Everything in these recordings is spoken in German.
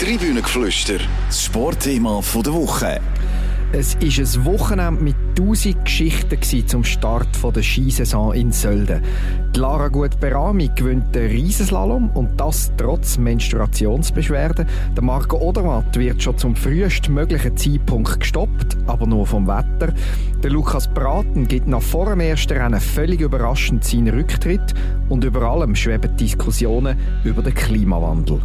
Tribünengeflüster, das Sportthema der Woche. Es war ein Wochenende mit tausend Geschichten zum Start der Skisaison in Sölden. Die Lara Gut-Berami gewinnt den Riesenslalom und das trotz Menstruationsbeschwerden. Der Marco Odermatt wird schon zum frühestmöglichen Zeitpunkt gestoppt, aber nur vom Wetter. Der Lukas Braten gibt nach vor dem ersten Rennen völlig überraschend seinen Rücktritt und über allem schweben Diskussionen über den Klimawandel.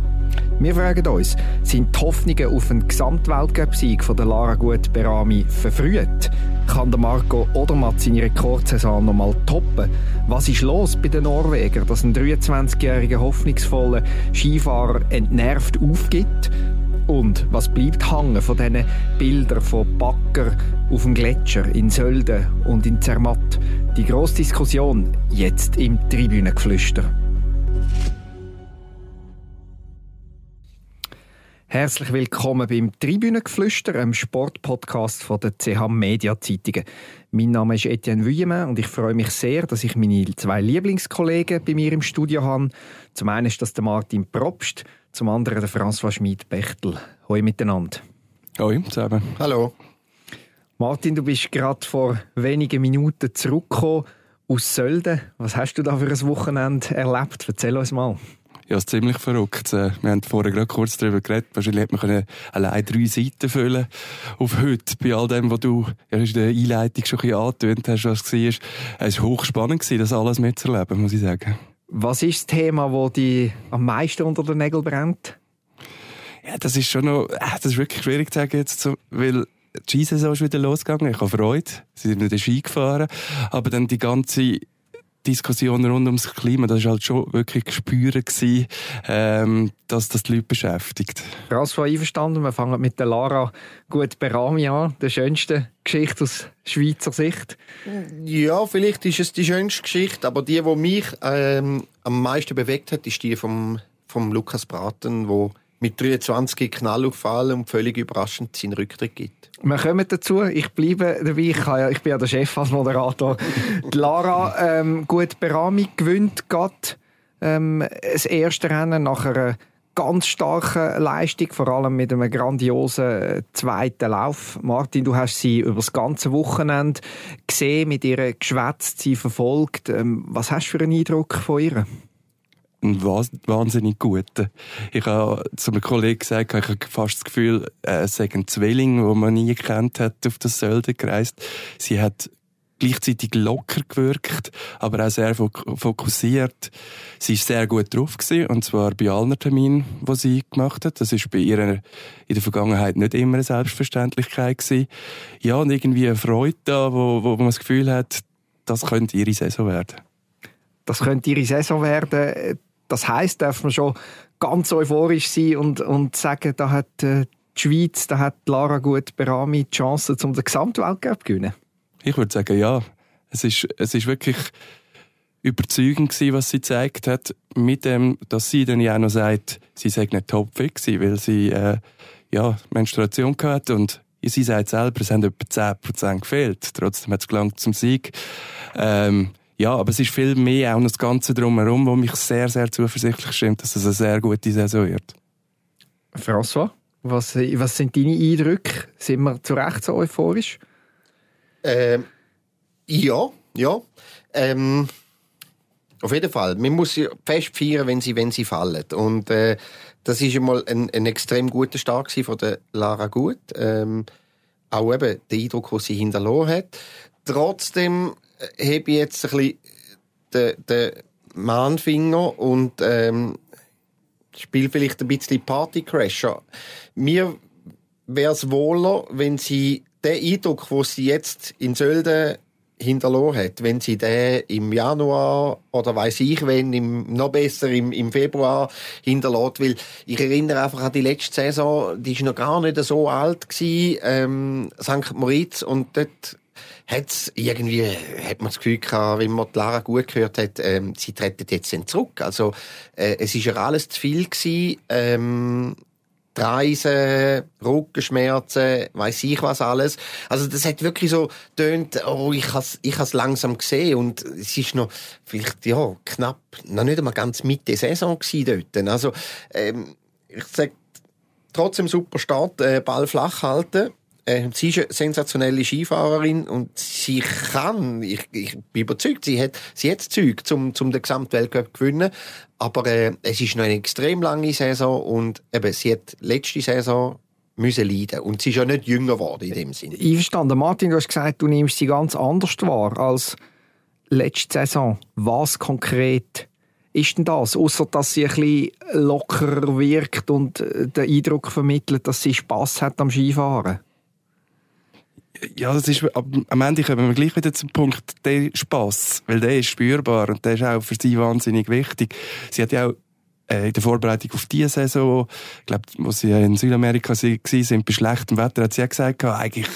Wir fragen uns, sind die Hoffnungen auf einen Gesamtweltcup-Sieg von der Lara Gut Berami verfrüht? Kann der Marco Odermatt seine Rekordsaison noch mal toppen? Was ist los bei den Norwegern, dass ein 23-jähriger hoffnungsvoller Skifahrer entnervt aufgibt? Und was bleibt hängen von diesen Bildern von Backer auf dem Gletscher in Sölden und in Zermatt? Die grosse Diskussion jetzt im Tribünengeflüster. Herzlich willkommen beim Tribünengeflüster, einem Sportpodcast von der CH Media Zeitungen. Mein Name ist Etienne Vuillemin und ich freue mich sehr, dass ich meine zwei Lieblingskollegen bei mir im Studio habe. Zum einen ist das der Martin Probst, zum anderen der François Schmid-Bechtel. Hoi miteinander. Hoi zusammen. Hallo. Martin, du bist gerade vor wenigen Minuten zurückgekommen aus Sölden. Was hast du da für ein Wochenende erlebt? Erzähl uns mal. Ja, es ist ziemlich verrückt. Äh, wir haben vorher gerade kurz darüber geredet. Wahrscheinlich hätte man allein drei Seiten füllen auf heute. Bei all dem, was du in der Einleitung schon ein bisschen angetönt hast, was es war. Es war hochspannend, das alles mitzuerleben, muss ich sagen. Was ist das Thema, das dich am meisten unter den Nägeln brennt? Ja, das ist schon noch, äh, das ist wirklich schwierig zu sagen jetzt, weil die Skisaison ist wieder losgegangen. Ich habe Freude. Sie sind wieder Ski gefahren. Aber dann die ganze Diskussion rund ums Klima, das war halt schon wirklich gewesen, ähm, dass das die Leute beschäftigt. Rasfa einverstanden, wir fangen mit der Lara gut Berami an, der schönsten Geschichte aus Schweizer Sicht. Ja, vielleicht ist es die schönste Geschichte, aber die, die mich ähm, am meisten bewegt hat, ist die vom, vom Lukas Braten, wo mit 23 Knall auffallen und völlig überraschend seinen Rücktritt gibt. Wir kommen dazu. Ich bleibe dabei. Ich, ja, ich bin ja der Chef als Moderator. Die Lara ähm, gut Berami gewinnt gerade ähm, das erste Rennen nach einer ganz starken Leistung, vor allem mit einem grandiosen äh, zweiten Lauf. Martin, du hast sie über das ganze Wochenende gesehen, mit ihrer geschwätzt, sie verfolgt. Ähm, was hast du für einen Eindruck von ihr? Ein wahnsinnig guter. Ich habe zu einem Kollegen gesagt, ich habe fast das Gefühl, äh, es sei ein Zwilling, den man nie gekannt hat, auf das Sölde gereist. Sie hat gleichzeitig locker gewirkt, aber auch sehr fokussiert. Sie ist sehr gut drauf gewesen, und zwar bei allen Terminen, die sie gemacht hat. Das ist bei ihr in der Vergangenheit nicht immer eine Selbstverständlichkeit gewesen. Ja, und irgendwie eine Freude da, wo, wo man das Gefühl hat, das könnte ihre Saison werden. Das könnte ihre Saison werden das heißt, darf man schon ganz euphorisch sein und, und sagen, da hat äh, die Schweiz, da hat Lara Gut Berami die Chance, um den Gesamtweltcup zu gewinnen? Ich würde sagen, ja. Es ist, es ist wirklich überzeugend gewesen, was sie gezeigt hat, mit dem, dass sie dann ja auch noch sagt, sie sei nicht topfit gewesen, weil sie, äh, ja, Menstruation hatte und sie sagt selber, es haben etwa 10% gefehlt. Trotzdem hat es gelangt zum Sieg. Ähm, ja, aber es ist viel mehr auch das Ganze drumherum, wo mich sehr, sehr zuversichtlich stimmt, dass es eine sehr gute Saison wird. François, was, was sind deine Eindrücke? Sind wir zu Recht so euphorisch? Ähm, ja, ja. Ähm, auf jeden Fall. Man muss sie fest feiern, wenn sie, wenn sie fallen. Und äh, das ist einmal ein, ein extrem guter Start von der Lara Gut. Ähm, auch eben der Eindruck, den sie hinterlassen hat. Trotzdem habe ich jetzt ein bisschen den, den Mahnfinger und ähm, spiele vielleicht ein bisschen Partycrasher. Mir wäre es wohler, wenn sie den Eindruck, den sie jetzt in Sölden hinterlassen hat, wenn sie den im Januar oder weiß ich wenn, im, noch besser im, im Februar hinterlässt, weil ich erinnere einfach an die letzte Saison, die ist noch gar nicht so alt gewesen, ähm, St. Moritz und dort hat's irgendwie, hat man das Gefühl gehabt, wenn man die Lara gut gehört hat, ähm, sie treten jetzt zurück. Also, äh, es ist ja alles zu viel gewesen, ähm, Reisen, Rückenschmerzen, weiß ich was alles. Also das hat wirklich so tönt, oh, ich has ich has langsam gesehen und es ist noch vielleicht ja knapp, noch nicht einmal ganz Mitte Saison gewesen dort. Also ähm, ich sag trotzdem super Start, äh, Ball flach halten. Äh, sie ist eine sensationelle Skifahrerin und sie kann, ich, ich bin überzeugt, sie hat, sie hat Zeug, um, um den Gesamtweltcup zu gewinnen. Aber äh, es ist noch eine extrem lange Saison und eben, sie hat letzte Saison müssen leiden und sie ist ja nicht jünger geworden in dem Sinne. Einverstanden. Martin, du hast gesagt, du nimmst sie ganz anders wahr als letzte Saison. Was konkret ist denn das? Außer dass sie ein bisschen lockerer wirkt und äh, den Eindruck vermittelt, dass sie Spass hat am Skifahren? Ja, das ist, am Ende kommen wir gleich wieder zum Punkt, der Spass, weil der ist spürbar und der ist auch für sie wahnsinnig wichtig. Sie hat ja auch äh, in der Vorbereitung auf diese Saison, ich glaube, wo sie in Südamerika waren, bei schlechtem Wetter, hat sie auch gesagt, eigentlich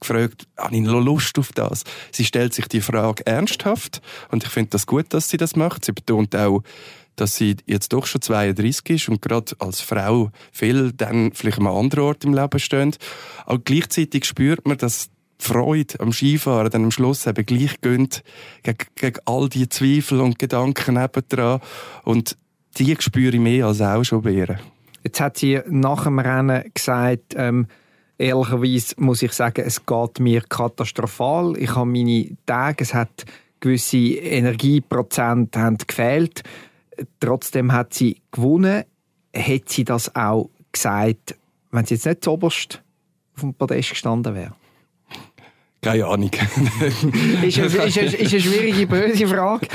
gefragt, habe ich noch Lust auf das? Sie stellt sich die Frage ernsthaft und ich finde das gut, dass sie das macht. Sie betont auch, dass sie jetzt doch schon 32 ist und gerade als Frau viel dann vielleicht an einem anderen Ort im Leben steht. Aber gleichzeitig spürt man, dass die Freude am Skifahren dann am Schluss eben gleich gönnt gegen, gegen all die Zweifel und Gedanken nebendran. Und die spüre ich mehr als auch schon Bären. Jetzt hat sie nach dem Rennen gesagt, ähm, ehrlicherweise muss ich sagen, es geht mir katastrophal. Ich habe meine Tage, es hat gewisse Energieprozent haben gefehlt. Trotzdem hat sie gewonnen. Hätte sie das auch gesagt, wenn sie jetzt nicht zuoberst auf dem Podest gestanden wäre? Keine Ahnung. ist, eine, ist, eine, ist eine schwierige, böse Frage.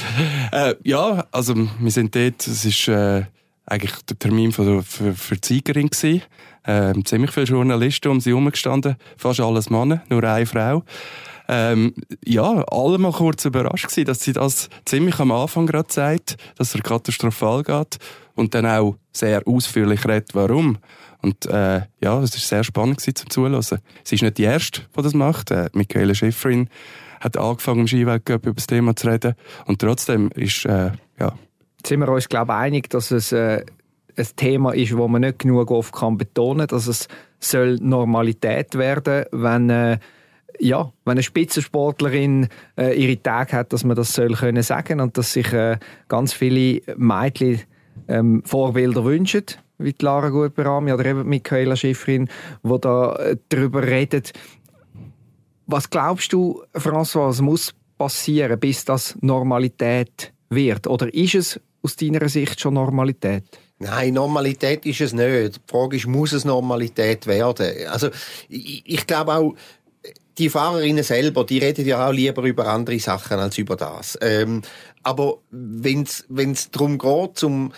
äh, ja, also wir sind dort, es ist äh, eigentlich der Termin für, für, für die Siegerin gewesen. Äh, ziemlich viele Journalisten um sie herum gestanden, fast alles Männer, nur eine Frau ähm, ja, alle mal kurz überrascht gewesen, dass sie das ziemlich am Anfang gerade sagt, dass er katastrophal geht und dann auch sehr ausführlich redet, warum. Und äh, ja, es war sehr spannend gewesen, zum Zuhören. Sie ist nicht die Erste, die das macht. Äh, Michaela Schifrin hat angefangen, im Skiweltcup über das Thema zu reden. Und trotzdem ist, äh, ja... Jetzt sind wir uns, glaube ich, einig, dass es äh, ein Thema ist, wo man nicht genug oft kann betonen kann, dass es soll Normalität werden, wenn... Äh, ja, wenn eine Spitzensportlerin äh, ihre Tage hat, dass man das soll können sagen und dass sich äh, ganz viele Mädchen ähm, Vorbilder wünschen, wie die Lara Gutberami oder eben Michaela Schifrin, wo da äh, darüber redet. Was glaubst du, François, was muss passieren, bis das Normalität wird? Oder ist es aus deiner Sicht schon Normalität? Nein, Normalität ist es nicht. Die Frage ist, muss es Normalität werden? Also, ich, ich glaube auch, die Fahrerinnen selber, die reden ja auch lieber über andere Sachen als über das. Ähm, aber wenn es darum geht, zum,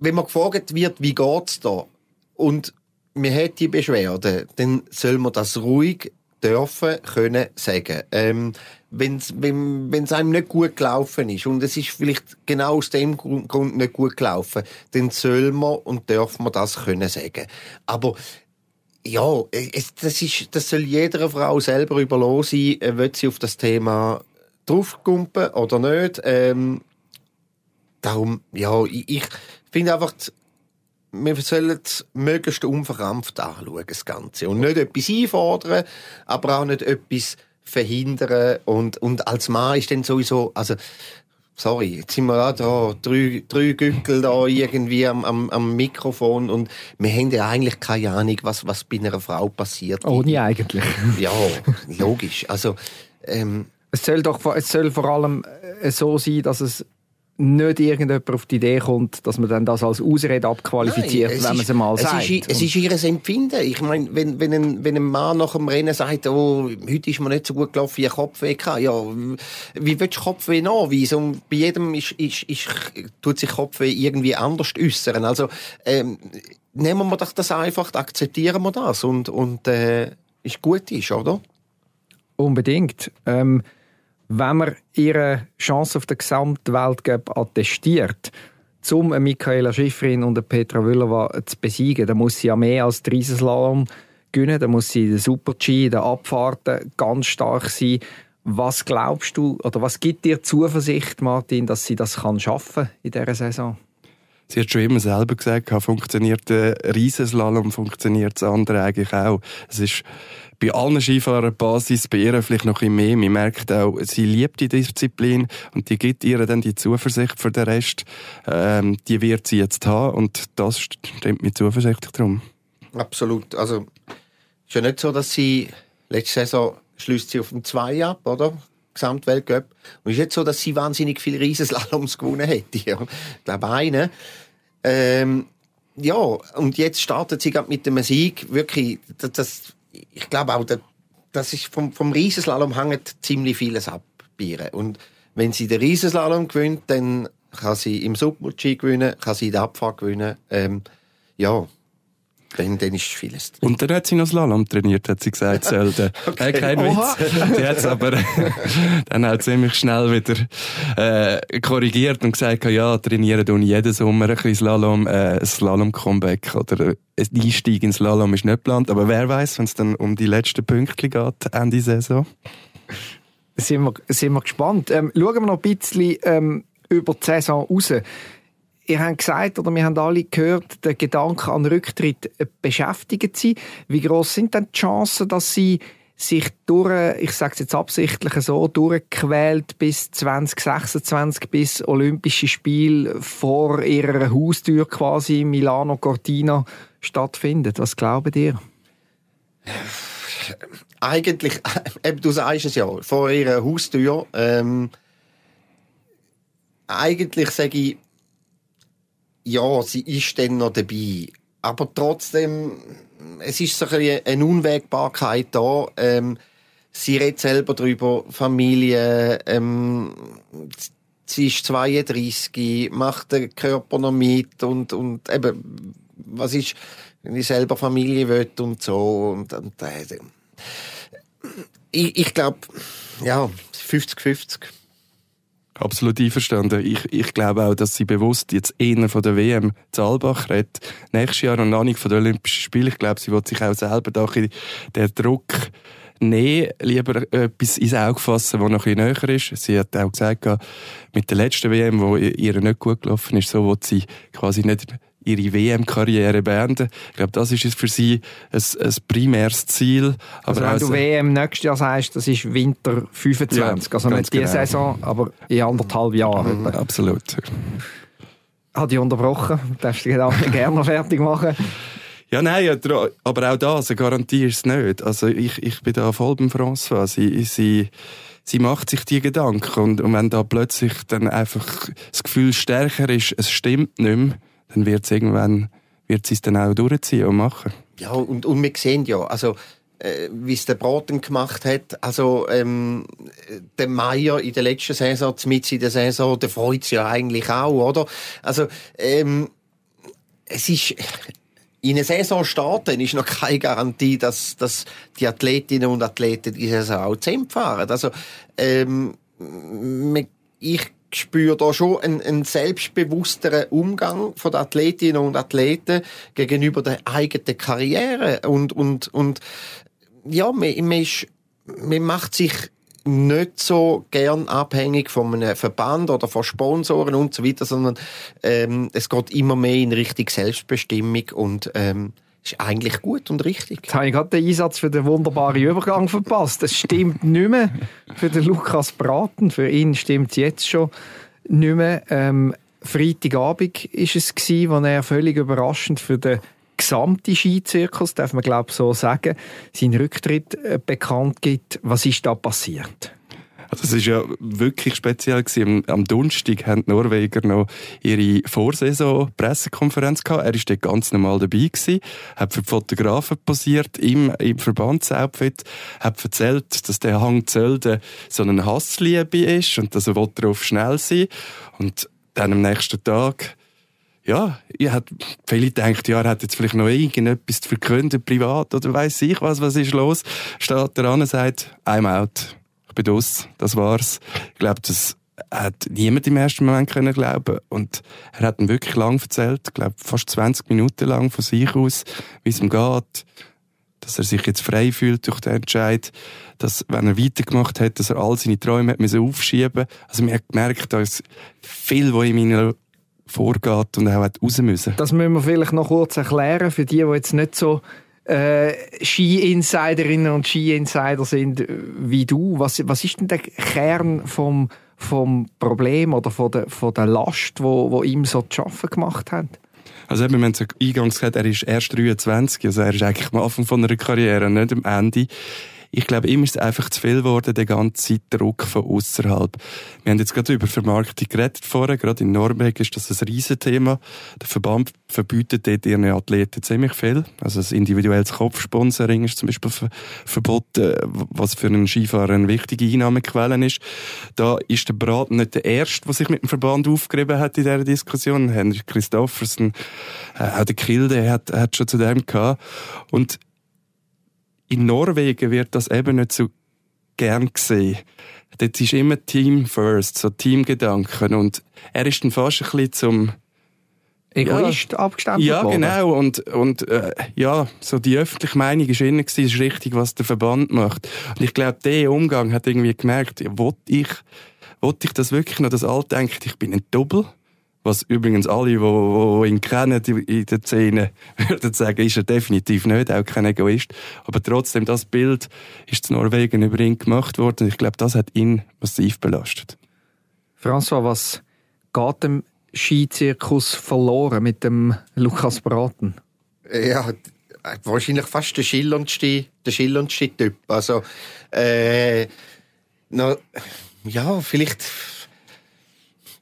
wenn man gefragt wird, wie geht's da, und man hat die Beschwerde, dann soll man das ruhig dürfen, können sagen. Ähm, wenn's, wenn es einem nicht gut gelaufen ist und es ist vielleicht genau aus dem Grund nicht gut gelaufen, dann soll man und darf man das können sagen. Aber ja, es, das, ist, das soll jeder Frau selber überlassen sein, will sie auf das Thema draufkumpen oder nicht. Ähm, darum, ja, ich, ich finde einfach, wir sollen es möglichst unverkrampft anschauen, das Ganze. Und nicht etwas einfordern, aber auch nicht etwas verhindern. Und, und als Mann ist dann sowieso, also, sorry, jetzt sind wir auch da, drei, drei Gückel da irgendwie am, am, am Mikrofon und wir haben ja eigentlich keine Ahnung, was, was bei einer Frau passiert. Ohne eigentlich. Ja, logisch. Also, ähm, es soll doch, es soll vor allem äh, so sein, dass es nicht irgendjemand auf die Idee kommt, dass man dann das als Ausrede abqualifiziert, Nein, wenn man es mal es sagt. Ist, es ist ihr Empfinden. Ich meine, wenn, wenn, ein, wenn ein Mann nach dem Rennen sagt, oh, heute ist mir nicht so gut gelaufen, ich Kopfweh hatte, ja, wie willst du Kopfweh nachweisen? Und bei jedem ist, ist, ist, tut sich Kopfweh irgendwie anders äußern. Also, ähm, nehmen wir doch das einfach, akzeptieren wir das und, und äh, ist gut ist, oder? Unbedingt. Ähm, wenn man ihre Chance auf der Gesamtweltcup attestiert, um eine Michaela Schifrin und eine Petra Vlhova zu besiegen, dann muss sie ja mehr als den Riesenslalom gewinnen, dann muss sie in den Super-G, in den Abfahrten ganz stark sein. Was glaubst du, oder was gibt dir Zuversicht, Martin, dass sie das kann schaffen in dieser Saison? Sie hat schon immer selber gesagt, funktioniert der Riesenslalom, funktioniert das andere eigentlich auch. Es ist bei allen Skifahrern Basis, bei ihr vielleicht noch ein mehr. Man merkt auch, sie liebt die Disziplin und die gibt ihr dann die Zuversicht für den Rest. Ähm, die wird sie jetzt haben und das stimmt mir zuversichtlich drum. Absolut. Also, ist ja nicht so, dass sie letzte Saison schließt sie auf dem 2 ab, oder? Gesamtweltcup. Und es ist nicht so, dass sie wahnsinnig viele Riesenslaloms gewonnen hätte. Ich glaube, eine. Ähm, ja, und jetzt startet sie gerade mit dem Sieg. Wirklich, das, das ich glaube auch, das ist vom, vom Riesenslalom hängt ziemlich vieles ab. Und wenn sie den Riesenslalom gewinnt, dann kann sie im Submulchi gewinnen, kann sie die Abfahrt gewinnen. Ähm, ja, dann, dann ist vieles drin. Und dann hat sie noch Slalom trainiert, hat sie gesagt, selten. okay. äh, kein Oha. Witz. Die hat es aber dann auch ziemlich schnell wieder äh, korrigiert und gesagt, ja, trainieren tun jeden Sommer ein bisschen Slalom, äh, ein Slalom-Comeback oder ein Einstieg ins Slalom ist nicht geplant. Aber wer weiß, wenn es dann um die letzten Punkte geht, Ende Saison? Sind wir, sind wir gespannt. Ähm, schauen wir noch ein bisschen ähm, über die Saison raus ihr habt gesagt, oder wir haben alle gehört, der Gedanke an Rücktritt beschäftigt sie. Wie groß sind denn die Chancen, dass sie sich durch, ich sage es jetzt absichtlich so, durchquält bis 2026, bis Olympische Spiele vor ihrer Haustür quasi Milano Cortina stattfindet. Was glaubt ihr? Eigentlich, eben, du sagst es ja, vor ihrer Haustür. Ähm, eigentlich sage ich, ja, sie ist dann noch dabei. Aber trotzdem, es ist so ein eine Unwägbarkeit da. Ähm, sie redet selber darüber, Familie, ähm, sie ist 32, macht den Körper noch mit und, und eben, was ist, wenn ich selber Familie will und so. Und, und äh, ich, ich glaube, ja, 50-50. Absolut einverstanden. Ich, ich glaube auch, dass sie bewusst jetzt eher von der WM zu Albach redet. Nächstes Jahr und noch nicht von den Olympischen Spielen. Ich glaube, sie wird sich auch selber da den Druck nehmen, lieber etwas ins Auge fassen, das noch ein bisschen näher ist. Sie hat auch gesagt, mit der letzten WM, wo ihr nicht gut gelaufen ist, so wird sie quasi nicht ihre WM-Karriere beenden. Ich glaube, das ist für sie ein, ein primäres Ziel. Aber also wenn du WM nächstes Jahr sagst, das ist Winter 25, ja, also nicht diese genau. Saison, aber in anderthalb Jahren. Mhm, absolut. Hat ich unterbrochen? Darfst du die gerne fertig machen? Ja, nein, aber auch das, eine Garantie ist es nicht. Also ich, ich bin da voll beim François. Sie, sie, sie macht sich die Gedanken und, und wenn da plötzlich dann einfach das Gefühl stärker ist, es stimmt nicht mehr, dann wird es irgendwann, wird es dann auch durchziehen und machen. Ja, und, und wir sehen ja, also, äh, wie es der Braten gemacht hat. Also, ähm, der Meier in der letzten Saison, mit in der Saison, der freut sich ja eigentlich auch, oder? Also, ähm, es ist, in einer Saison starten ist noch keine Garantie, dass, dass die Athletinnen und Athleten diese Saison auch zusammen fahren. Also, ähm, ich spüre da schon einen, einen selbstbewussteren Umgang von den Athletinnen und Athleten gegenüber der eigenen Karriere. Und und und ja, man, man, ist, man macht sich nicht so gern abhängig von einem Verband oder von Sponsoren und so weiter, sondern ähm, es geht immer mehr in Richtung Selbstbestimmung und ähm, ist eigentlich gut und richtig. Jetzt habe ich gerade den Einsatz für den wunderbaren Übergang verpasst. Das stimmt nicht mehr für den Lukas Braten. Für ihn stimmt es jetzt schon nicht mehr. Ähm, Freitagabend ist es wo er völlig überraschend für den gesamten Skizirkus, darf man glaube so sagen, seinen Rücktritt äh, bekannt gibt. Was ist da passiert? Also es ist ja wirklich speziell gewesen. Am, Donnerstag haben die Norweger noch ihre Vorsaison-Pressekonferenz gehabt. Er ist dort ganz normal dabei gewesen, hat für die Fotografen posiert, im, im Verbandsoutfit, hat erzählt, dass der Hang Zölden so eine Hassliebe ist und dass er darauf schnell sein Und dann am nächsten Tag ja, ich hat viele gedacht, ja, er hat jetzt vielleicht noch irgendetwas zu verkünden, privat oder weiß ich was, was ist los. Steht der an und sagt, I'm out bin aus, das war's. Ich glaube, das hat niemand im ersten Moment können glauben und er hat ihm wirklich lang erzählt, ich glaube fast 20 Minuten lang von sich aus, wie es ihm geht, dass er sich jetzt frei fühlt durch den Entscheid, dass wenn er weitergemacht hat, dass er all seine Träume hat müssen aufschieben. Also man hat gemerkt, da ist viel, was in ihm vorgeht und auch raus müssen. Das müssen wir vielleicht noch kurz erklären für die, die jetzt nicht so äh, Ski-Insiderinnen und Ski-Insider sind äh, wie du. Was, was ist denn der Kern vom, vom Problem oder von der, von der Last, wo, wo ihm so zu schaffen gemacht hat? Also eben, wir haben es eingangs gesagt, er ist erst 23, also er ist eigentlich am Anfang von einer Karriere, nicht am Ende ich glaube, ihm ist es einfach zu viel geworden, der ganze Druck von außerhalb. Wir haben jetzt gerade über Vermarktung geredet vorher, gerade in Norwegen ist das ein Riesenthema. Der Verband verbietet dort ihren Athleten ziemlich viel. Also das individuelles Kopfsponsoring ist zum Beispiel verboten, was für einen Skifahrer eine wichtige Einnahmequelle ist. Da ist der Brat nicht der Erste, der sich mit dem Verband aufgerieben hat in dieser Diskussion. Henry Christoffersen, äh, auch der Kilde hat, hat schon zu dem gehabt. Und in Norwegen wird das eben nicht so gern gesehen. Dort ist immer Team first, so Teamgedanken. Und er ist dann fast ein bisschen zum Egoist ja, abgestempelt Ja, worden. genau. Und, und äh, ja, so die öffentliche Meinung ist innen gewesen, ist richtig, was der Verband macht. Und ich glaube, der Umgang hat irgendwie gemerkt, ja, wollte ich, wollte ich das wirklich noch, das Alt denkt, ich bin ein Double? Was übrigens alle, die, die ihn kennen in der Szene, würden sagen, ist er definitiv nicht, auch kein Egoist. Aber trotzdem, das Bild ist zu Norwegen über ihn gemacht worden. Ich glaube, das hat ihn massiv belastet. François, was geht dem Skizirkus verloren mit dem Lukas Braten? Ja, wahrscheinlich fast der schillerndste, der schillerndste Typ. Also, äh, na, ja, vielleicht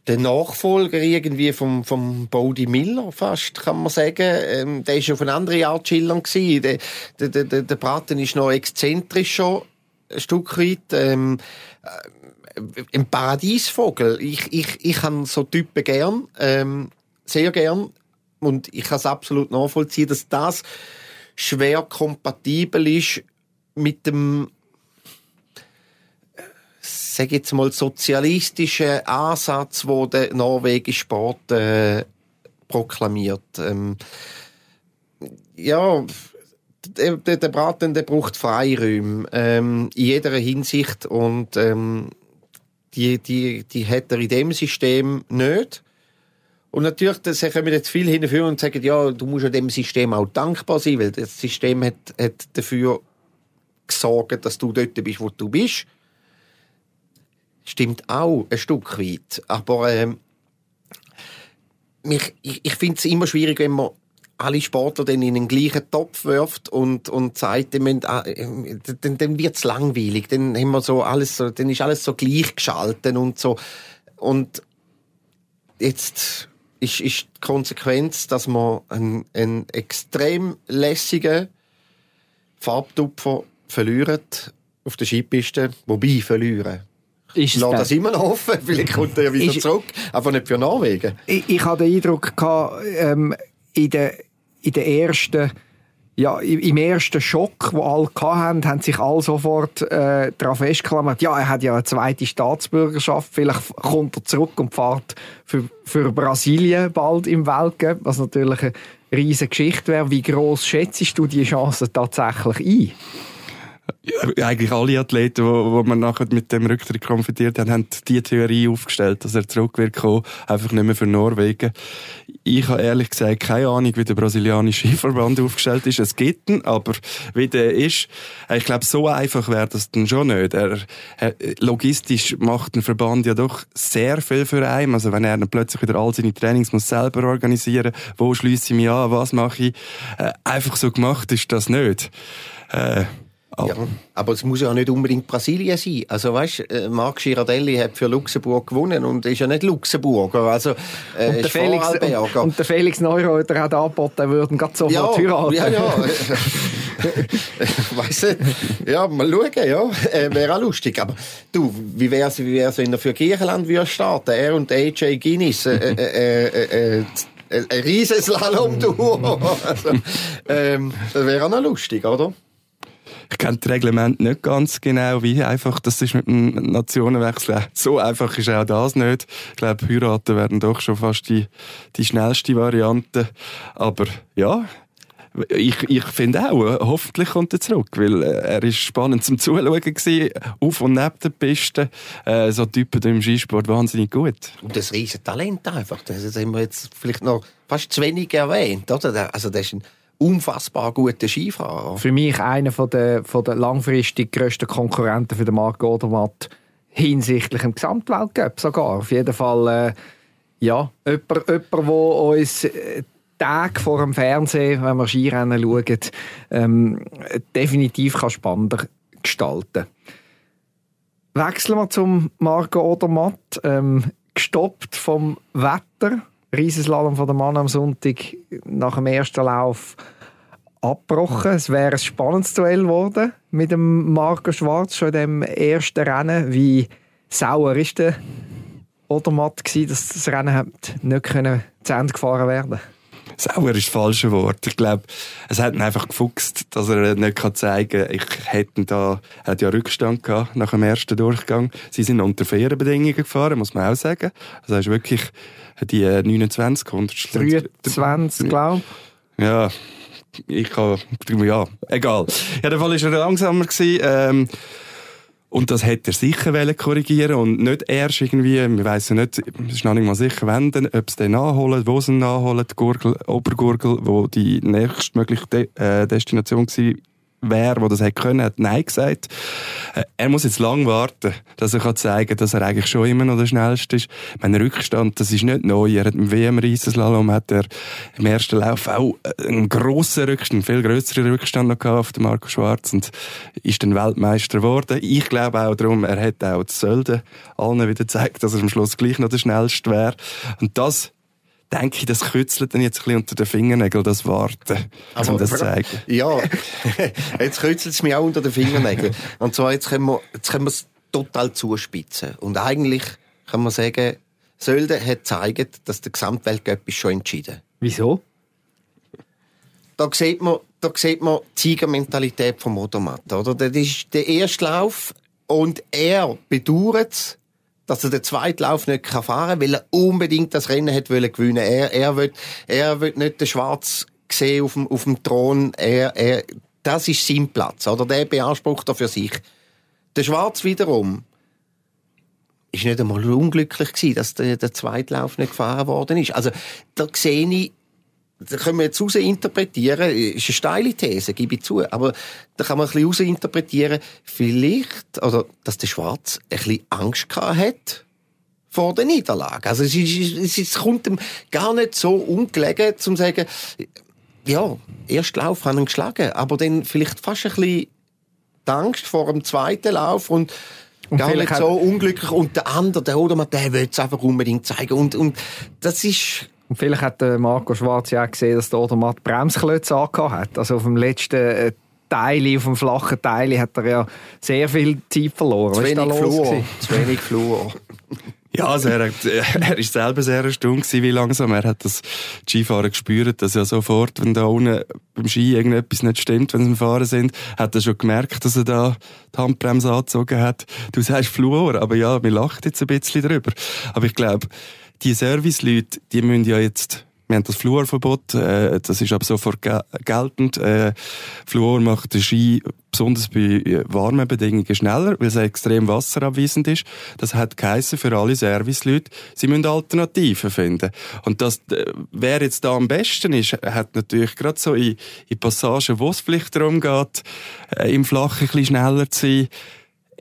der Nachfolger irgendwie vom, vom Bodie Miller fast, kann man sagen. Ähm, der ist auf eine andere Art schillernd gewesen. Der, der, der, der Braten ist noch exzentrischer, ein Stück weit. Ähm, äh, ein Paradiesvogel. Ich, ich, ich habe so Typen gern, ähm, sehr gern. Und ich kann es absolut nachvollziehen, dass das schwer kompatibel ist mit dem sage jetzt mal, sozialistischen Ansatz, wo der norwegische Sport äh, proklamiert. Ähm, ja, der, der, Braten, der braucht Freiräume ähm, in jeder Hinsicht und ähm, die, die, die hat er in dem System nicht. Und natürlich, das kommen jetzt viel hinführen und sagen, ja, du musst ja dem System auch dankbar sein, weil das System hat, hat dafür gesorgt, dass du dort bist, wo du bist stimmt auch ein Stück weit. Aber ähm, ich, ich finde es immer schwierig, wenn man alle Sportler dann in den gleichen Topf wirft und, und sagt, dann, ah, dann, dann wird es langweilig. Dann, haben wir so alles so, dann ist alles so gleichgeschaltet und so. Und jetzt ist, ist die Konsequenz, dass man einen, einen extrem lässigen Farbtupfer verlieren auf der Skipiste, wobei verlieren ist Lass das immer noch offen, vielleicht kommt er ja wieder ist, zurück, aber nicht für Norwegen. Ich, ich hatte den Eindruck, gehabt, ähm, in der, in der ersten ja, im ersten Schock, wo alle hatten, haben sich alle sofort äh, daran festgeklammert, ja, er hat ja eine zweite Staatsbürgerschaft, vielleicht kommt er zurück und fährt für, für Brasilien bald im Weltcup, was natürlich eine riesige Geschichte wäre. Wie groß schätzt du die Chancen tatsächlich ein? Eigentlich alle Athleten, wo, wo man nachher mit dem Rücktritt konfrontiert haben, haben die Theorie aufgestellt, dass er zurück wird kommen, einfach nicht mehr für Norwegen. Ich habe ehrlich gesagt keine Ahnung, wie der brasilianische Skiverband aufgestellt ist. Es gibt ihn, aber wie der ist, ich glaube, so einfach wäre das dann schon nicht. Er, er, logistisch macht ein Verband ja doch sehr viel für einen. Also wenn er dann plötzlich wieder all seine Trainings muss selber organisieren, wo schließe ich mich an, was mache ich, äh, einfach so gemacht ist das nicht. Äh, Oh. Ja, aber es muss ja nicht unbedingt Brasilien sein. Also weißt, äh, Marc Girardelli hat für Luxemburg gewonnen und ist ja nicht Luxemburger. Also äh, und, der Felix, und, und, der Felix Neureuter hat angeboten, er würde gerade sofort ja, heiraten. Ja, ja. weißt du, ja, mal schauen, ja. Äh, Wäre auch lustig. Aber du, wie wäre es, wie wär's, wenn er für Griechenland würde starten? Er und AJ Guinness. Äh, äh, äh, äh, äh ein Riesenslalom-Tour. also, ähm, das wäre auch noch lustig, oder? Ich kenne das Reglement nicht ganz genau, wie einfach das ist mit dem Nationenwechsel. So einfach ist auch das nicht. Ich glaube, heiraten werden doch schon fast die, die schnellste Variante. Aber ja, ich, ich finde auch, hoffentlich kommt er zurück, weil äh, er ist spannend zum Zuschauen gewesen, auf und neben der Piste. Äh, so Typen im Skisport wahnsinnig gut. Und das riesen Talent einfach. Das haben wir jetzt vielleicht noch fast zu wenig erwähnt, oder? Also das ist ein unfassbar guter Skifahrer. Für mich einer von der, von der langfristig grössten Konkurrenten für den Marc Odermatt hinsichtlich dem Gesamtweltcup sogar. Auf jeden Fall, äh, ja, jemand, jemand, der uns äh, Tage vor dem Fernsehen, wenn wir Skirennen schauen, ähm, definitiv kann spannender gestalten Wechseln wir zum Marco Odermatt. Ähm, gestoppt vom Wetter. Riesenslalom von der Mann am Sonntag nach dem ersten Lauf abgebrochen. Es wäre ein spannendes Duell geworden mit dem Marco Schwarz schon in dem ersten Rennen. Wie sauer ist der Odermatt gewesen, dass das Rennen nicht können zu Ende gefahren werden Sauer ist das falsche Wort. Ich glaube, es hat ihn einfach gefuchst, dass er nicht zeigen kann, ich hätte da, er hat ja Rückstand gehabt nach dem ersten Durchgang. Sie sind unter fairen Bedingungen gefahren, muss man auch sagen. Also er ist wirklich die 29 Hundertstel. 23, glaube ich. Ja, ich kann, ja, egal. Ja, der Fall war er langsamer gewesen. Ähm, und das hätte er sicher korrigieren und nicht erst irgendwie, wir weiss nicht, es ist noch nicht mal sicher, wenn denn, ob es den nachholen, wo sie ihn nachholen, die Gurgel, Obergurgel, wo die nächstmögliche De äh, Destination war, wäre, der das hätte können, hat Nein gesagt. Äh, er muss jetzt lang warten, dass er zeigen kann, dass er eigentlich schon immer noch der Schnellste ist. Mein Rückstand, das ist nicht neu. Er hat im WM-Riesenslalom hat er im ersten Lauf auch einen grossen Rückstand, einen viel grösseren Rückstand noch gehabt auf den Marco Schwarz und ist dann Weltmeister geworden. Ich glaube auch darum, er hätte auch zu Sölden allen wieder gezeigt, dass er am Schluss gleich noch der Schnellste wäre. Und das denke ich, das kützelt dann jetzt ein bisschen unter den Fingernägeln, das Warten, Aber, um das zu zeigen. Ja, jetzt kützelt es mich auch unter den Fingernägeln. Und zwar, jetzt können wir, jetzt können wir es total zuspitzen. Und eigentlich kann man sagen, Sölde hat gezeigt, dass der Gesamtweltcup ist schon entschieden. Wieso? Da sieht man, da sieht man die Siegermentalität vom Motormatt, oder? Das ist der erste Lauf und er bedauert es, dass er den zweiten Lauf nicht fahren kann, weil er unbedingt das Rennen hat gewinnen Er, er will, er will nicht den Schwarz sehen auf dem, auf dem Thron. Er, er, das ist sein Platz, oder? Der beansprucht er für sich. Der Schwarz wiederum ist nicht einmal unglücklich gewesen, dass der, der zweite Lauf nicht gefahren worden ist. Also, da sehe ich, da können wir jetzt raus interpretieren, ist eine steile These, gebe ich zu, aber da kann man ein bisschen raus interpretieren, vielleicht, oder, dass der Schwarz ein bisschen Angst gehabt hat vor der Niederlage. Also es, ist, es, kommt ihm gar nicht so ungelegen, zum zu sagen, ja, erst Lauf haben ihn geschlagen, aber dann vielleicht fast ein bisschen die Angst vor dem zweiten Lauf und, und gar nicht so unglücklich. Und der andere, der Odermann, der will es einfach unbedingt zeigen. Und, und das ist und vielleicht hat Marco Schwarz ja auch gesehen, dass der Odermatt Bremsklötze angehabt hat. Also auf dem letzten äh, Teil, auf dem flachen Teil, hat er ja sehr viel Zeit verloren. Zu wenig Fluor. Zu wenig Fluor. Ja, also er, hat, er ist selber sehr erstaunt gewesen, wie langsam. Er hat das Skifahren gespürt, dass ja sofort, wenn da unten beim Ski irgendetwas nicht stimmt, wenn sie im Fahren sind, hat er schon gemerkt, dass er da die Handbremse angezogen hat. Du sagst Fluor, aber ja, wir lachen jetzt ein bisschen drüber. Aber ich glaube, die Serviceleute, die müssen ja jetzt wir haben das Fluorverbot, äh, das ist aber sofort geltend. Äh, Fluor macht den Ski besonders bei warmen Bedingungen schneller, weil es extrem wasserabweisend ist. Das hat geheissen für alle Serviceleute, sie müssen Alternativen finden. Und das, äh, wer jetzt da am besten ist, hat natürlich gerade so in, in Passagen, wo es vielleicht darum geht, äh, im Flachen ein bisschen schneller zu sein,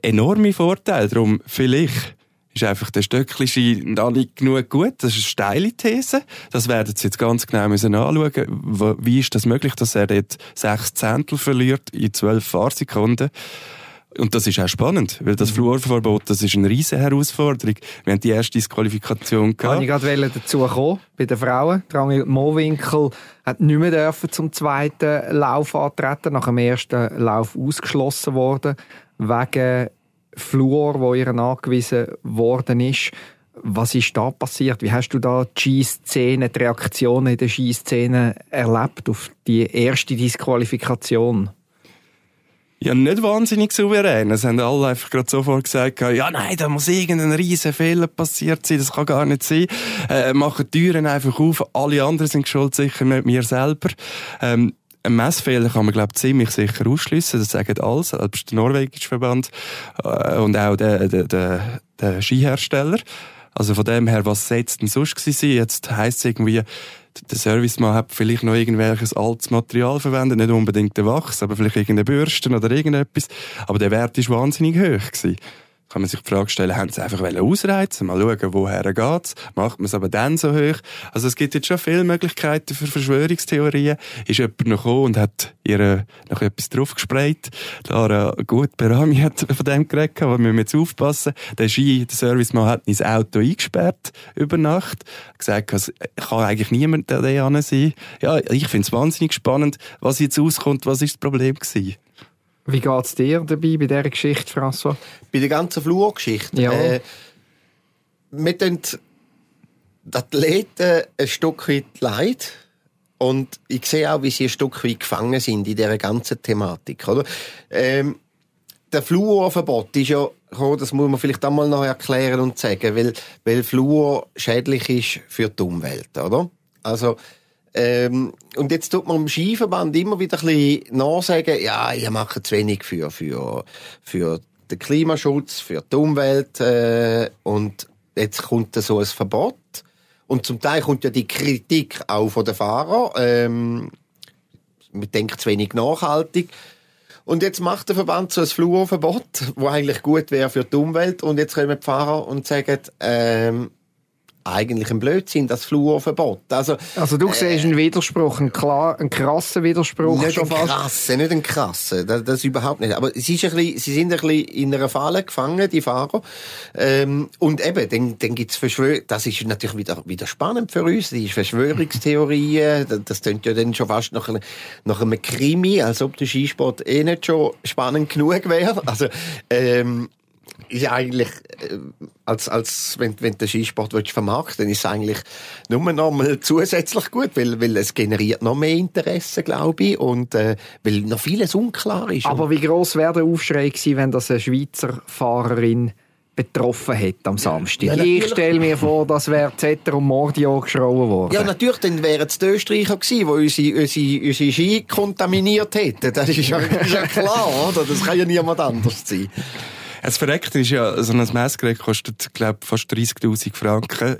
enorme Vorteile. Darum vielleicht ist einfach der Stöckli noch nicht genug gut. Das ist eine steile These. Das werden Sie jetzt ganz genau müssen anschauen. Wie ist das möglich, dass er dort sechs Zehntel verliert in zwölf Fahrsekunden? Und das ist auch spannend, weil das mhm. Fluorverbot, das ist eine riesige Herausforderung. Wir haben die erste Disqualifikation gehabt. Kann ich gerade dazu kommen, bei den Frauen. Drangel Mowinkel hat nicht mehr dürfen zum zweiten Lauf antreten, nach dem ersten Lauf ausgeschlossen worden, wegen Fluor, wo ihr nachgewiesen worden ist. Was ist da passiert? Wie hast du da die Skiszene, die Reaktionen in der Skiszene erlebt auf die erste Disqualifikation? Ja, nicht wahnsinnig souverän. Es haben alle einfach gerade sofort gesagt, ja, nein, da muss irgendein riesen Fehler passiert sein, das kann gar nicht sein. Äh, machen die Türen einfach auf, alle anderen sind schuld, sicher nicht mir selber. Ähm, ein Messfehler kann man, glaube ich, ziemlich sicher ausschliessen. Das sagen alle, selbst der norwegische Verband äh, und auch der, der, der, der Skihersteller. Also von dem her, was setzt denn sonst gewesen? Jetzt heisst es irgendwie, der Servicemann hat vielleicht noch irgendwelches altes Material verwendet, nicht unbedingt der Wachs, aber vielleicht irgendeine Bürste oder irgendetwas. Aber der Wert ist wahnsinnig hoch gewesen kann man sich die Frage stellen, haben sie einfach ausreizen mal schauen, woher geht's, macht man es aber dann so hoch? Also es gibt jetzt schon viele Möglichkeiten für Verschwörungstheorien. Ist jemand noch gekommen und hat ihr noch etwas drauf gesprayt? Lara gut, Berami hat von dem geredet, aber wir müssen jetzt aufpassen. Der Ski, der Servicemann hat ins Auto eingesperrt über Nacht, gesagt, es kann eigentlich niemand da sein. Ja, ich finde es wahnsinnig spannend, was jetzt auskommt, was ist das Problem gewesen? Wie geht es dir dabei bei dieser Geschichte, François? Bei der ganzen Flurgeschichte? Ja. Äh, wir tun die Athleten ein Stück weit leid. Und ich sehe auch, wie sie ein Stück weit gefangen sind in dieser ganzen Thematik. Oder? Ähm, der Fluorverbot ist ja das muss man vielleicht einmal noch erklären und sagen, weil, weil Fluor schädlich ist für die Umwelt, oder? Also, ähm, und jetzt tut man im Skiverband immer wieder ein bisschen nachsagen, ja, ihr macht zu wenig für, für, für den Klimaschutz, für die Umwelt, äh, und jetzt kommt so ein Verbot. Und zum Teil kommt ja die Kritik auch von den Fahrern, ähm, man denkt zu wenig nachhaltig. Und jetzt macht der Verband so ein Fluorverbot, wo eigentlich gut wäre für die Umwelt. Und jetzt kommen die Fahrer und sagen, ähm, eigentlich ein Blödsinn, das Fluorverbot. Also, also du siehst einen Widerspruch, einen, klar, einen krassen Widerspruch nicht schon fast. Krasse, nicht einen krassen, das, das überhaupt nicht. Aber es ist ein bisschen, sie sind ein bisschen in einer Falle gefangen, die Fahrer. Ähm, und eben, dann, dann gibt's Verschwörungen, das ist natürlich wieder, wieder spannend für uns, die Verschwörungstheorien, das, das klingt ja dann schon fast nach, einem, nach einem Krimi, als ob der Skisport eh nicht schon spannend genug wäre. Also, ähm, ist ja eigentlich, äh, als, als, wenn, wenn du Skisport willst vermarkten dann ist es eigentlich nur noch mal zusätzlich gut, weil, weil es generiert noch mehr Interesse, glaube ich, und äh, weil noch vieles unklar ist. Aber wie groß wäre der Aufschrei gewesen, wenn das eine Schweizer Fahrerin betroffen hätte am Samstag. Ja, ich stelle mir vor, das wäre Zetter und Mordio geschrauen worden. Ja, natürlich, dann wären es die Österreicher gewesen, die unsere, unsere, unsere Ski kontaminiert hätten. Das ist ja, ist ja klar, oder? Das kann ja niemand anders sein. Das Verreckte ist ja, so ein Messgerät kostet, glaube fast 30.000 Franken.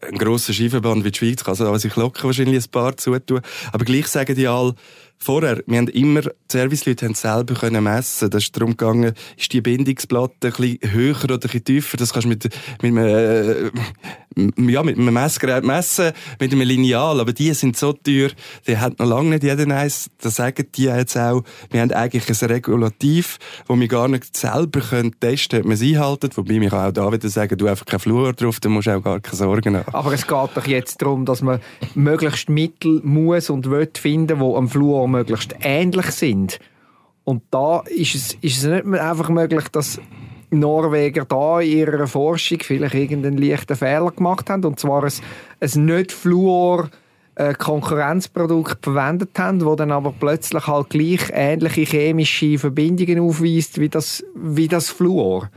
Ein grosser Skiverband wie die Schweiz kann also sich locker wahrscheinlich ein paar zutun. Aber gleich sagen die alle, vorher, wir haben immer, die Serviceleute haben selber können messen. Das ist darum gegangen, ist die Bindungsplatte ein höher oder ein bisschen tiefer. Das kannst du mit, mit einem, äh, ja, mit einem Messgerät messen, mit einem Lineal. Aber die sind so teuer, die hat noch lange nicht jeder eins. Da sagen die jetzt auch, wir haben eigentlich ein Regulativ, wo wir gar nicht selber können testen können, ob man es einhalten. Wobei ich auch da wieder sagen, du einfach kein Fluor drauf, dann musst du auch gar keine Sorgen haben. Aber es geht doch jetzt darum, dass man möglichst Mittel muss und will finden, die am Fluor die möglichst ähnlich sind. Und da ist es, ist es nicht einfach möglich, dass Norweger da in ihrer Forschung vielleicht irgendeinen leichten Fehler gemacht haben, und zwar ein, ein nicht Fluor äh, Konkurrenzprodukt verwendet haben, wo dann aber plötzlich halt gleich ähnliche chemische Verbindungen aufweist wie das, wie das Fluor.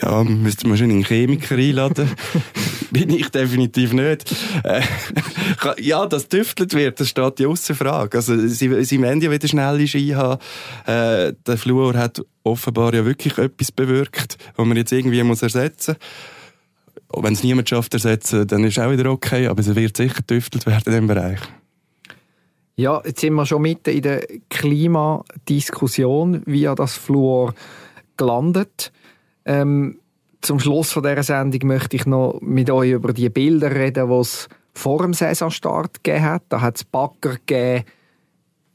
Ja, müsste man schon einen Chemiker einladen. Bin ich definitiv nicht. Äh, ja, das düftelt wird, das steht ja außer Frage. Also, sie, sie wollen ja wieder schnell Ski haben. Äh, der Fluor hat offenbar ja wirklich etwas bewirkt, was man jetzt irgendwie muss ersetzen muss. Wenn es niemand schafft ersetzen, dann ist es auch wieder okay, aber es wird sicher düftelt werden in diesem Bereich. Ja, jetzt sind wir schon mitten in der Klimadiskussion, wie das Fluor gelandet. Ähm, zum Schluss von dieser Sendung möchte ich noch mit euch über die Bilder reden, die es vor dem Saisonstart gegeben hat. Da hat es Bagger gegeben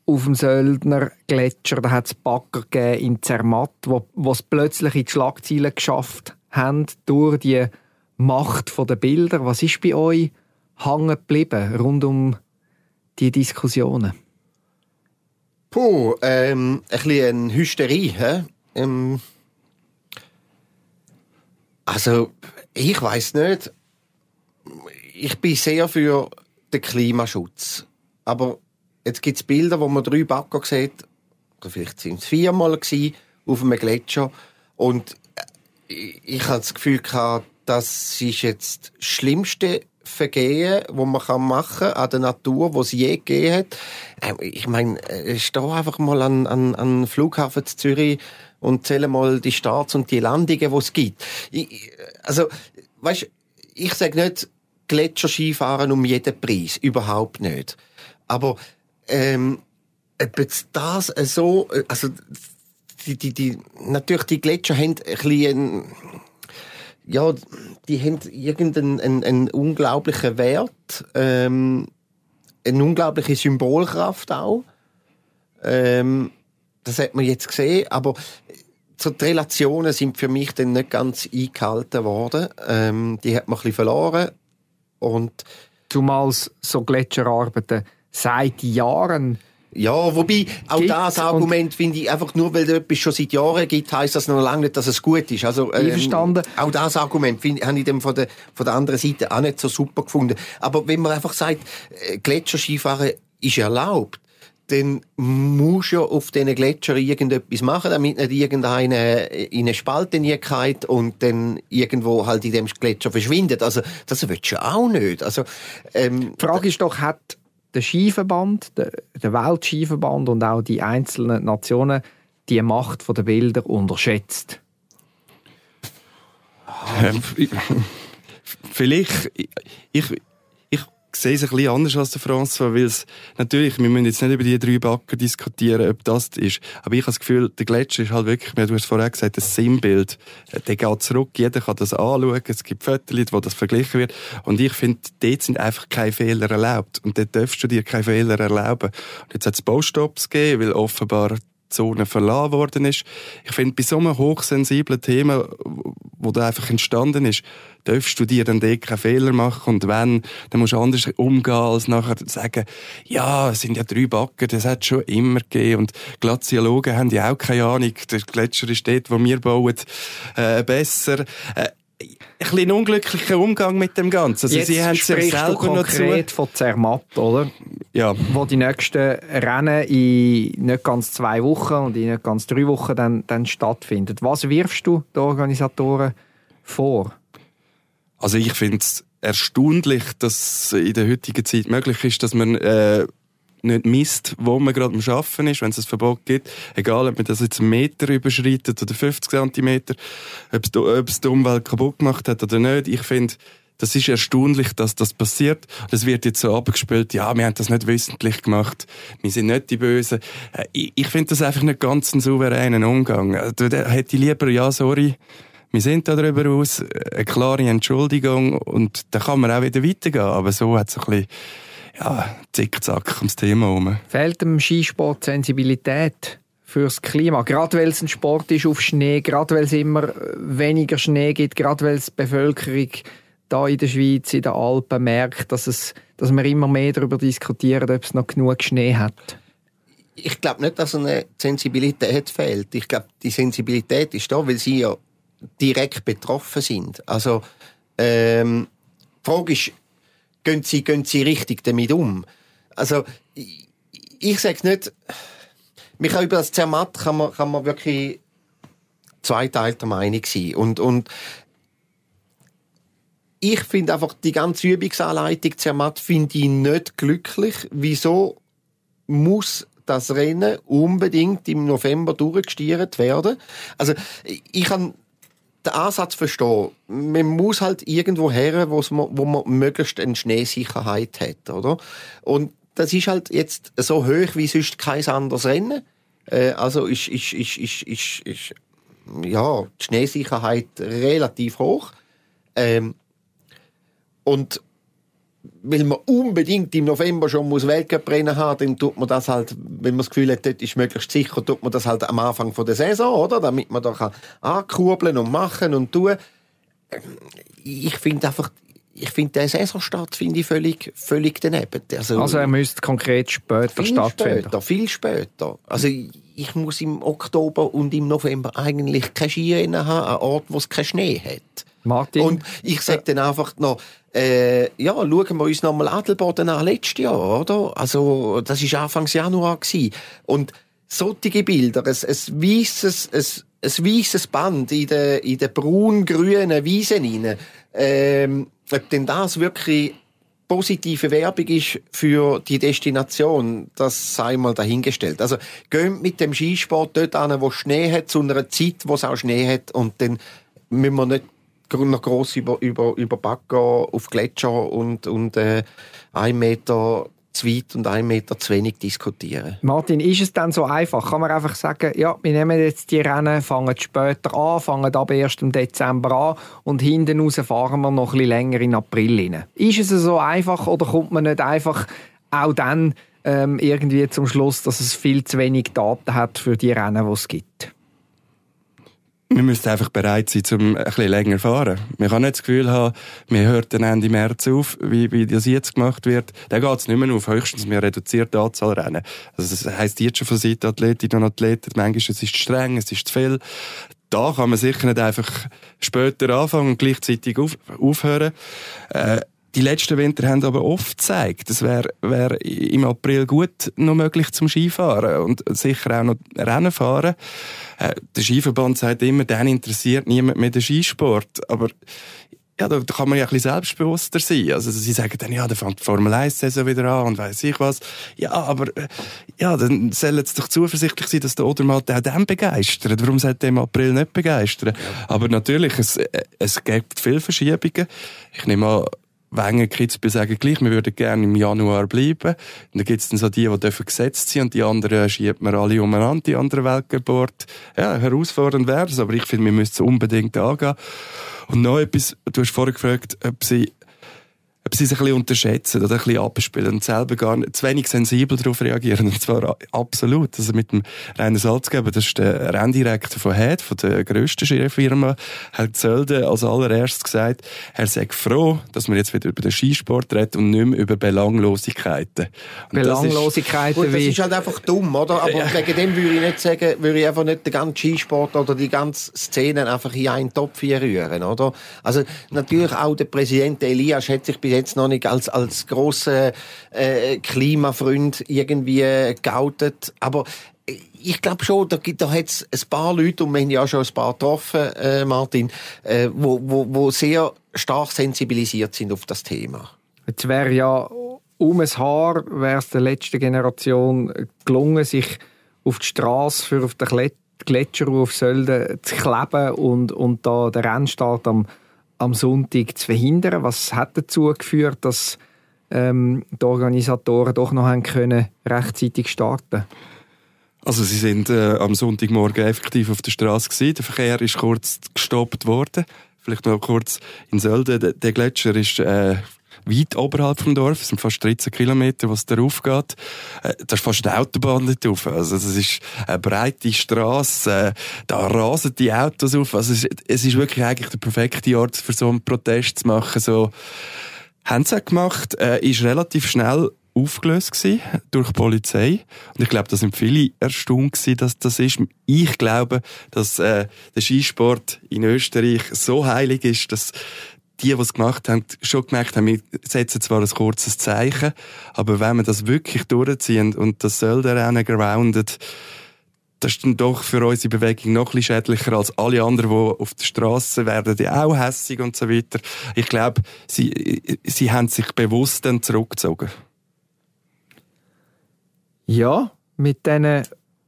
auf dem Söldner Gletscher, da hat es Bagger gegeben in Zermatt, wo, wo es plötzlich in die Schlagzeilen geschafft haben durch die Macht der Bilder. Was ist bei euch hängen geblieben rund um die Diskussionen? Puh, ähm, ein bisschen eine Hysterie. Hä? Ähm also, ich weiß nicht. Ich bin sehr für den Klimaschutz. Aber jetzt gibt es Bilder, wo man drei Bagger sieht, oder vielleicht sind es viermal gewesen, auf einem Gletscher. Und ich, ich habe das Gefühl gehabt, das ist jetzt das schlimmste Vergehen, wo man kann machen an der Natur, wo es je gegeben hat. Ähm, ich meine, äh, steh einfach mal an, an, an Flughafen Zürich und zähle mal die Starts und die Landungen, die es gibt. Ich, also, weißt, ich sage nicht Gletscherskifahren um jeden Preis, überhaupt nicht. Aber ähm, ob jetzt das so, also die, die, die, natürlich die Gletscher haben ein bisschen, ja, die haben irgendeinen einen, einen unglaublichen Wert, ähm, eine unglaubliche Symbolkraft auch. Ähm, das hat man jetzt gesehen, aber so die Relationen sind für mich dann nicht ganz eingehalten worden. Ähm, die hat man ein bisschen verloren und Zumal so Gletscherarbeiten seit Jahren ja, wobei, auch das Argument finde ich einfach nur, weil es etwas schon seit Jahren gibt, heisst das noch lange nicht, dass es gut ist. Also, ähm, Einverstanden. Auch das Argument finde habe ich dem von der, von der anderen Seite auch nicht so super gefunden. Aber wenn man einfach sagt, äh, Gletscherskifahren ist erlaubt, dann muss ja auf diesen Gletschern irgendetwas machen, damit nicht irgendeine in eine Spalte nie geht und dann irgendwo halt in dem Gletscher verschwindet. Also, das willst du auch nicht. Also, ähm, Die Frage ist doch, hat der Skiverband, der, der Weltskiverband und auch die einzelnen Nationen die Macht der Bilder unterschätzt? Ähm, ich- Vielleicht, ich, ich, ich sehe es ein bisschen anders als der François, weil es, natürlich, wir müssen jetzt nicht über die drei Backen diskutieren, ob das ist, aber ich habe das Gefühl, der Gletscher ist halt wirklich, du hast vorher gesagt, ein Sinnbild. Äh, Der geht zurück, jeder kann das anschauen, es gibt Fotos, wo das verglichen wird und ich finde, dort sind einfach keine Fehler erlaubt und dort darfst du dir keine Fehler erlauben. Und jetzt hat es Baustops gegeben, weil offenbar Zone verlassen worden ist. Ich finde, bei so einem hochsensiblen Thema, wo da einfach entstanden ist, darfst du dir dann dort keinen Fehler machen? Und wenn, dann musst du anders umgehen, als nachher sagen, ja, es sind ja drei Backen, das hat es schon immer gegeben. Und Glaziologen haben ja auch keine Ahnung, der Gletscher ist dort, wo wir bauen, äh, besser. Äh, ein bisschen unglücklicher Umgang mit dem Ganzen. Also, Jetzt sie haben du selber noch zu. konkret von Zermatt, oder? Ja. Wo die nächsten Rennen in nicht ganz zwei Wochen und in nicht ganz drei Wochen dann, dann stattfinden. Was wirfst du den Organisatoren vor? Also ich finde es erstaunlich, dass in der heutigen Zeit möglich ist, dass man äh, nicht misst, wo man gerade am Arbeiten ist, wenn es ein Verbot gibt. Egal, ob man das jetzt einen Meter überschreitet oder 50 Zentimeter, ob es, die- Umwelt kaputt gemacht hat oder nicht. Ich finde, das ist erstaunlich, dass das passiert. Das wird jetzt so abgespielt, ja, wir haben das nicht wissentlich gemacht, wir sind nicht die Bösen. Äh, Ich, ich finde das einfach nicht ganz einen souveränen Umgang. Äh, Da hätte ich lieber, ja, sorry, wir sind da darüber aus, eine klare Entschuldigung und dann kann man auch wieder weitergehen. Aber so hat es ein bisschen, ja, zickzack ums Thema herum. Fehlt dem Skisport Sensibilität fürs Klima? Gerade weil es ein Sport ist auf Schnee, gerade weil es immer weniger Schnee gibt, gerade weil die Bevölkerung da in der Schweiz, in den Alpen merkt, dass, es, dass wir immer mehr darüber diskutieren, ob es noch genug Schnee hat. ich glaube nicht, dass eine Sensibilität fehlt. Ich glaube, die Sensibilität ist da, weil sie ja direkt betroffen sind. Also, ähm, die Frage ist, gehen sie, gehen sie richtig damit um? Also, ich, ich sage nicht, man kann über das Zermatt kann man, kann man wirklich zweiteilter Meinung sein. Und, und ich finde einfach die ganze Übungsanleitung Zermatt finde ich nicht glücklich. Wieso muss das Rennen unbedingt im November durchgestiert werden? Also ich kann den Ansatz verstehen. Man muss halt irgendwo her, wo man möglichst eine Schneesicherheit hat, oder? Und das ist halt jetzt so hoch wie sonst kein anderes Rennen. Äh, also ist, ist, ist, ist, ist, ist ja, die Schneesicherheit relativ hoch. Ähm, und weil man unbedingt im November schon muss Weltcuprennen haben, dann tut man das halt, wenn man das Gefühl hat, dort ist möglichst sicher, tut man das halt am Anfang von der Saison, oder? Damit man da kann ankurbeln und machen und tun. Ähm, Ich finde einfach, ich finde den Saisonstart finde ich völlig, völlig daneben. Also, Also er müsste konkret später viel stattfinden. später, viel später. Also ich muss im Oktober und im November eigentlich keine Skirennen haben, an Ort, wo es keinen Schnee hat. Martin? Und ich sage dann einfach noch, äh, ja, schauen wir uns nochmal Adelboden an, letztes Jahr, oder? Also, das war Anfangs Januar. Gewesen. Und solche Bilder, ein, ein weisses, ein, ein weisses Band in den, in den braun-grünen Wiesen rein, ähm, ob denn das wirklich positive Werbung ist für die Destination, das sei mal dahingestellt. Also gehen mit dem Skisport dort an, wo Schnee hat, zu einer Zeit, wo es auch Schnee hat und dann müssen wir nicht noch gross über, über, über Backen auf Gletscher und, und äh, ein Meter zu weit und ein Meter zu wenig diskutieren. Martin, ist es dann so einfach? Kann man einfach sagen, ja, wir nehmen jetzt die Rennen, fangen später an, fangen ab 1. Dezember an und hinten raus fahren wir noch ein bisschen länger in April rein. Ist es so einfach oder kommt man nicht einfach auch dann ähm, irgendwie zum Schluss, dass es viel zu wenig Daten hat für die Rennen, die es gibt? Wir müssen einfach bereit sein, um ein bisschen länger fahren. Man kann nicht das Gefühl haben, wir hören dann Ende März auf, wie, wie das jetzt gemacht wird. Dann geht es nicht mehr auf. Höchstens wir reduzieren die Anzahl Rennen. Also das heisst jetzt schon von Seiten Athletinnen und Athleten, manchmal es ist streng, es ist zu viel. Da kann man sicher nicht einfach später anfangen und gleichzeitig auf, aufhören. Äh, die letzten Winter haben aber oft gezeigt, es wäre wär im April gut noch möglich zum Skifahren und sicher auch noch Rennen fahren. Äh, der Skiverband sagt immer, dann interessiert niemand mehr den Skisport. Aber ja, da, da kann man ja ein bisschen selbstbewusster sein. Also sie sagen dann, ja, da fängt die Formel 1-Saison wieder an und weiß ich was. Ja, aber äh, ja, dann sollen sie doch zuversichtlich sein, dass der Odermatt auch dann begeistert. Warum sollte er im April nicht begeistern? Ja. Aber natürlich, es, äh, es gibt viele Verschiebungen. Ich nehme an, Wenger Kitzbühel sagen gleich, wir würden gerne im Januar bleiben. Und dann gibt es dann so die, die dürfen gesetzt sind und die anderen schiebt man alle umeinander, die anderen Weltgeburt. Ja, herausfordernd wäre es, aber ich finde, wir müssen es unbedingt angehen. Und noch etwas, du hast vorher gefragt, ob sie ob sie sich ein bisschen unterschätzen oder ein bisschen abspielen und selber gar nicht, zu wenig sensibel darauf reagieren. Und zwar absolut. Also mit dem Rainer Salzgeber, das ist der Renndirektor von HED, von der grössten Skifirma, hat Zölde als allererstes gesagt, er sei froh, dass wir jetzt wieder über den Skisport reden und nicht mehr über Belanglosigkeiten. Und Belanglosigkeiten das ist, wie... das ist halt einfach dumm, oder? Aber ja. wegen dem würde ich nicht sagen, würde ich einfach nicht den ganzen Skisport oder die ganze Szene einfach in einen Topf rühren, oder? Also natürlich auch der Präsident Elias hat sich bis jetzt noch nicht als, als grosser äh, Klimafreund irgendwie geoutet. Aber ich glaube schon, da gibt da jetzt ein paar Leute, und wir haben ja schon ein paar getroffen, äh, Martin, äh, wo, wo, wo sehr stark sensibilisiert sind auf das Thema. Jetzt wäre ja um ein Haar wäre es der letzten Generation gelungen, sich auf die Straße für auf den Gletscher auf Sölden zu kleben und, und da den Rennstart am am Sonntag zu verhindern? Was hat dazu geführt, dass ähm, die Organisatoren doch noch haben können, rechtzeitig starten also sie sind äh, am Sonntagmorgen effektiv auf der Straße. Der Verkehr ist kurz gestoppt worden. Vielleicht noch kurz in Sölden. Der, der Gletscher ist äh, weit oberhalb vom Dorf. Es sind fast 13 Kilometer, was darauf geht. Äh, da ist fast eine Autobahn drauf. Also, das ist eine breite Straße. Äh, da rasen die Autos auf. Also, es ist, es ist wirklich eigentlich der perfekte Ort, für so einen Protest zu machen. So, haben sie gemacht, äh, ist relativ schnell aufgelöst gewesen durch die Polizei. Und ich glaube, da sind viele erstaunt gewesen, dass das ist. Ich glaube, dass äh, der Skisport in Österreich so heilig ist, dass die, die es gemacht haben, schon gemerkt haben, wir setzen zwar ein kurzes Zeichen, aber wenn wir das wirklich durchziehen und das Sölderrennen groundet, das ist dann doch für unsere Bewegung noch ein bisschen schädlicher als alle anderen, die auf der Straße werden, die auch hässig und so weiter. Ich glaube, sie, sie haben sich bewusst dann zurückgezogen. Ja, mit diesen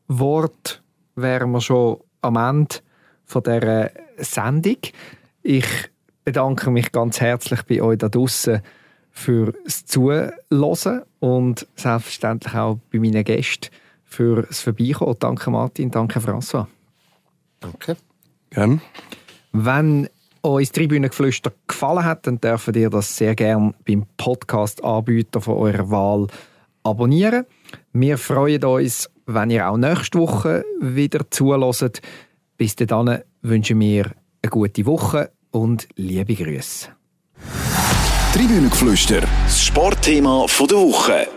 Wort wären wir schon am Ende von dieser Sendung. Ich bedanke mich ganz herzlich bei euch da draußen fürs Zuhören und selbstverständlich auch bei meinen Gästen fürs Vorbeikommen. Danke Martin, danke François. Danke. Gerne. Wenn euch Tribünengeflüster gefallen hat, dann dürft ihr das sehr gerne beim Podcast-Anbieter von eurer Wahl abonnieren. Wir freuen uns, wenn ihr auch nächste Woche wieder zulässt. Bis dahin wünschen wir eine gute Woche und liebe Grüße. Tribünengeflüster, das Sportthema der Woche.